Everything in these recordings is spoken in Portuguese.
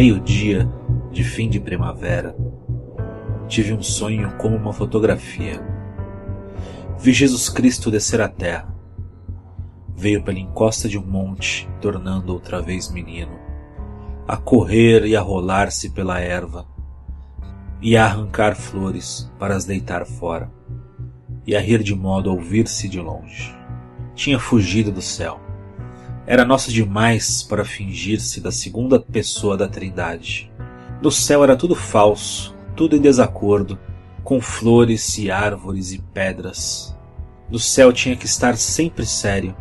Meio-dia de fim de primavera. Tive um sonho como uma fotografia. Vi Jesus Cristo descer à terra. Veio pela encosta de um monte, tornando outra vez menino, a correr e a rolar-se pela erva, e a arrancar flores para as deitar fora, e a rir de modo a ouvir-se de longe. Tinha fugido do céu era nosso demais para fingir-se da segunda pessoa da Trindade. No céu era tudo falso, tudo em desacordo, com flores e árvores e pedras. No céu tinha que estar sempre sério,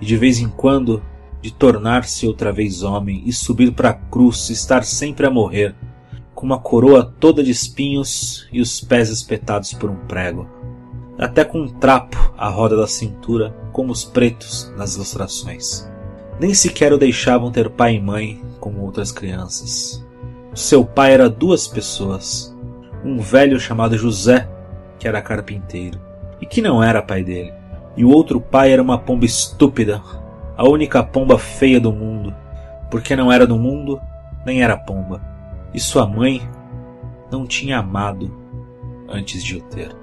e de vez em quando de tornar-se outra vez homem e subir para a cruz e estar sempre a morrer, com uma coroa toda de espinhos e os pés espetados por um prego, até com um trapo à roda da cintura, como os pretos nas ilustrações. Nem sequer o deixavam ter pai e mãe como outras crianças. Seu pai era duas pessoas. Um velho chamado José, que era carpinteiro, e que não era pai dele. E o outro pai era uma pomba estúpida, a única pomba feia do mundo, porque não era do mundo, nem era pomba. E sua mãe não tinha amado antes de o ter.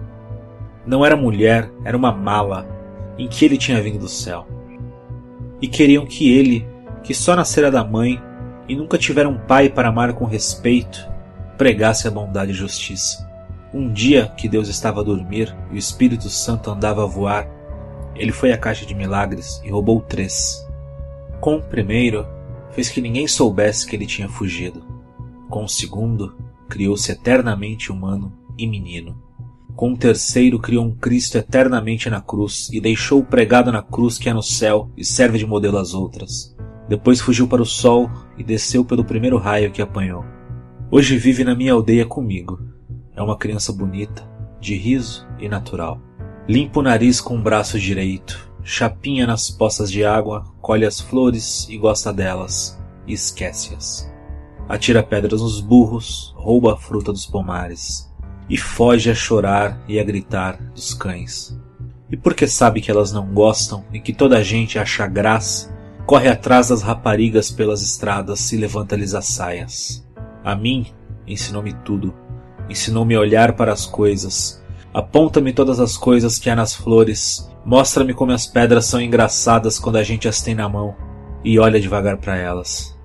Não era mulher, era uma mala em que ele tinha vindo do céu e queriam que ele, que só nascera da mãe e nunca tivera um pai para amar com respeito, pregasse a bondade e justiça. Um dia que Deus estava a dormir e o Espírito Santo andava a voar, ele foi à caixa de milagres e roubou três. Com o primeiro, fez que ninguém soubesse que ele tinha fugido. Com o segundo, criou-se eternamente humano e menino. Com o terceiro criou um Cristo eternamente na cruz e deixou pregado na cruz que é no céu e serve de modelo às outras. Depois fugiu para o sol e desceu pelo primeiro raio que apanhou. Hoje vive na minha aldeia comigo. É uma criança bonita, de riso e natural. Limpa o nariz com o braço direito, chapinha nas poças de água, colhe as flores e gosta delas, e esquece-as. Atira pedras nos burros, rouba a fruta dos pomares, e foge a chorar e a gritar dos cães. E porque sabe que elas não gostam e que toda a gente acha graça, corre atrás das raparigas pelas estradas e levanta-lhes as saias. A mim, ensinou-me tudo. Ensinou-me a olhar para as coisas. Aponta-me todas as coisas que há nas flores. Mostra-me como as pedras são engraçadas quando a gente as tem na mão. E olha devagar para elas.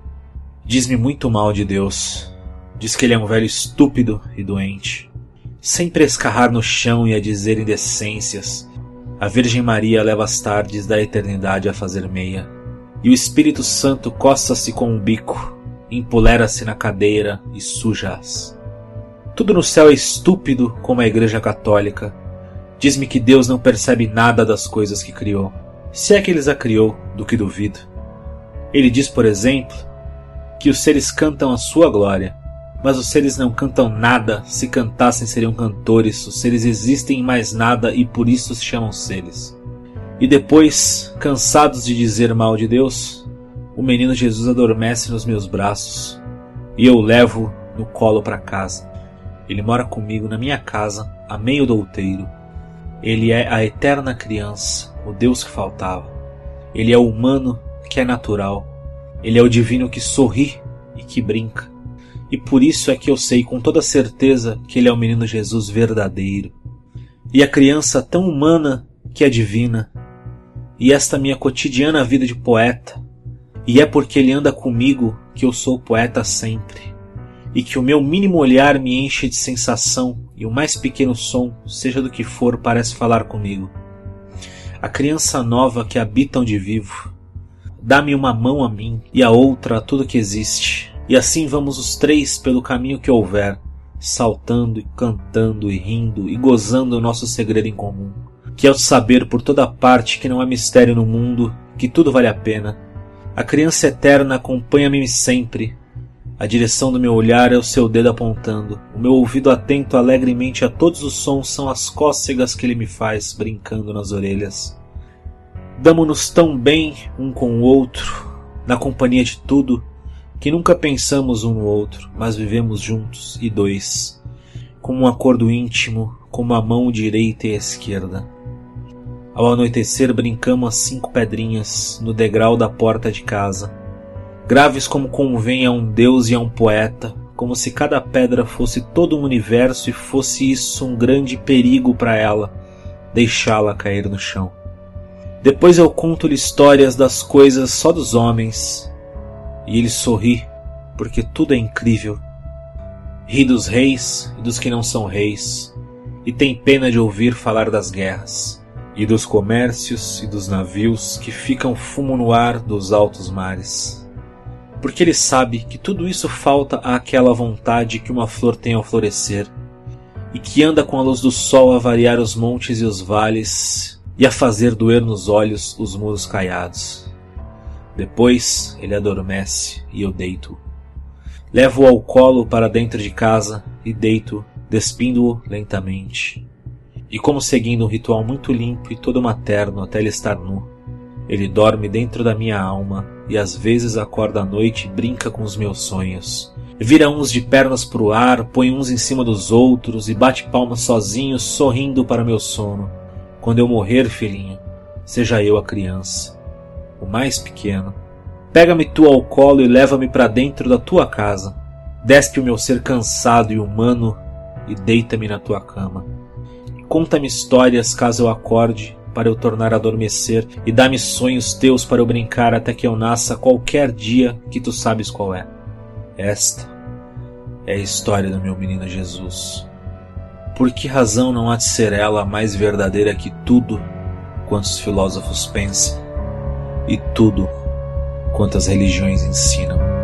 Diz-me muito mal de Deus. Diz que ele é um velho estúpido e doente sempre a escarrar no chão e a dizer indecências. A Virgem Maria leva as tardes da eternidade a fazer meia, e o Espírito Santo coça-se com um bico, empolera-se na cadeira e suja-as. Tudo no céu é estúpido como a Igreja Católica. Diz-me que Deus não percebe nada das coisas que criou, se é que ele as criou, do que duvido. Ele diz, por exemplo, que os seres cantam a sua glória, mas os seres não cantam nada, se cantassem seriam cantores, os seres existem em mais nada e por isso se chamam seres. E depois, cansados de dizer mal de Deus, o menino Jesus adormece nos meus braços e eu o levo no colo para casa. Ele mora comigo na minha casa, a meio do outeiro. Ele é a eterna criança, o Deus que faltava. Ele é o humano que é natural. Ele é o divino que sorri e que brinca e por isso é que eu sei com toda certeza que ele é o menino Jesus verdadeiro. E a criança tão humana que é divina. E esta minha cotidiana vida de poeta. E é porque ele anda comigo que eu sou poeta sempre. E que o meu mínimo olhar me enche de sensação e o mais pequeno som, seja do que for, parece falar comigo. A criança nova que habita onde vivo. Dá-me uma mão a mim e a outra a tudo que existe e assim vamos os três pelo caminho que houver, saltando e cantando e rindo e gozando o nosso segredo em comum, que é o saber por toda parte que não há mistério no mundo, que tudo vale a pena. A criança eterna acompanha-me sempre. A direção do meu olhar é o seu dedo apontando. O meu ouvido atento alegremente a todos os sons são as cócegas que ele me faz, brincando nas orelhas. Damo-nos tão bem um com o outro, na companhia de tudo, que nunca pensamos um no outro, mas vivemos juntos e dois, como um acordo íntimo, como a mão direita e a esquerda. Ao anoitecer brincamos as cinco pedrinhas no degrau da porta de casa. graves como convém a um deus e a um poeta, como se cada pedra fosse todo um universo e fosse isso um grande perigo para ela, deixá-la cair no chão. Depois eu conto-lhe histórias das coisas só dos homens, e ele sorri, porque tudo é incrível. Ri dos reis e dos que não são reis, e tem pena de ouvir falar das guerras, e dos comércios e dos navios que ficam fumo no ar dos altos mares porque ele sabe que tudo isso falta àquela vontade que uma flor tem ao florescer, e que anda com a luz do sol a variar os montes e os vales, e a fazer doer nos olhos os muros caiados. Depois ele adormece e eu deito. Levo-o ao colo para dentro de casa e deito, despindo-o lentamente. E como seguindo um ritual muito limpo e todo materno até ele estar nu, ele dorme dentro da minha alma e às vezes acorda à noite e brinca com os meus sonhos. Vira uns de pernas pro ar, põe uns em cima dos outros e bate palmas sozinho, sorrindo para meu sono. Quando eu morrer, filhinho, seja eu a criança, o mais pequeno. Pega-me tu ao colo e leva-me para dentro da tua casa. Despe o meu ser cansado e humano e deita-me na tua cama. Conta-me histórias caso eu acorde para eu tornar a adormecer, e dá-me sonhos teus para eu brincar até que eu nasça qualquer dia que tu sabes qual é. Esta é a história do meu menino Jesus. Por que razão não há de ser ela mais verdadeira que tudo quanto os filósofos pensam e tudo quanto as religiões ensinam?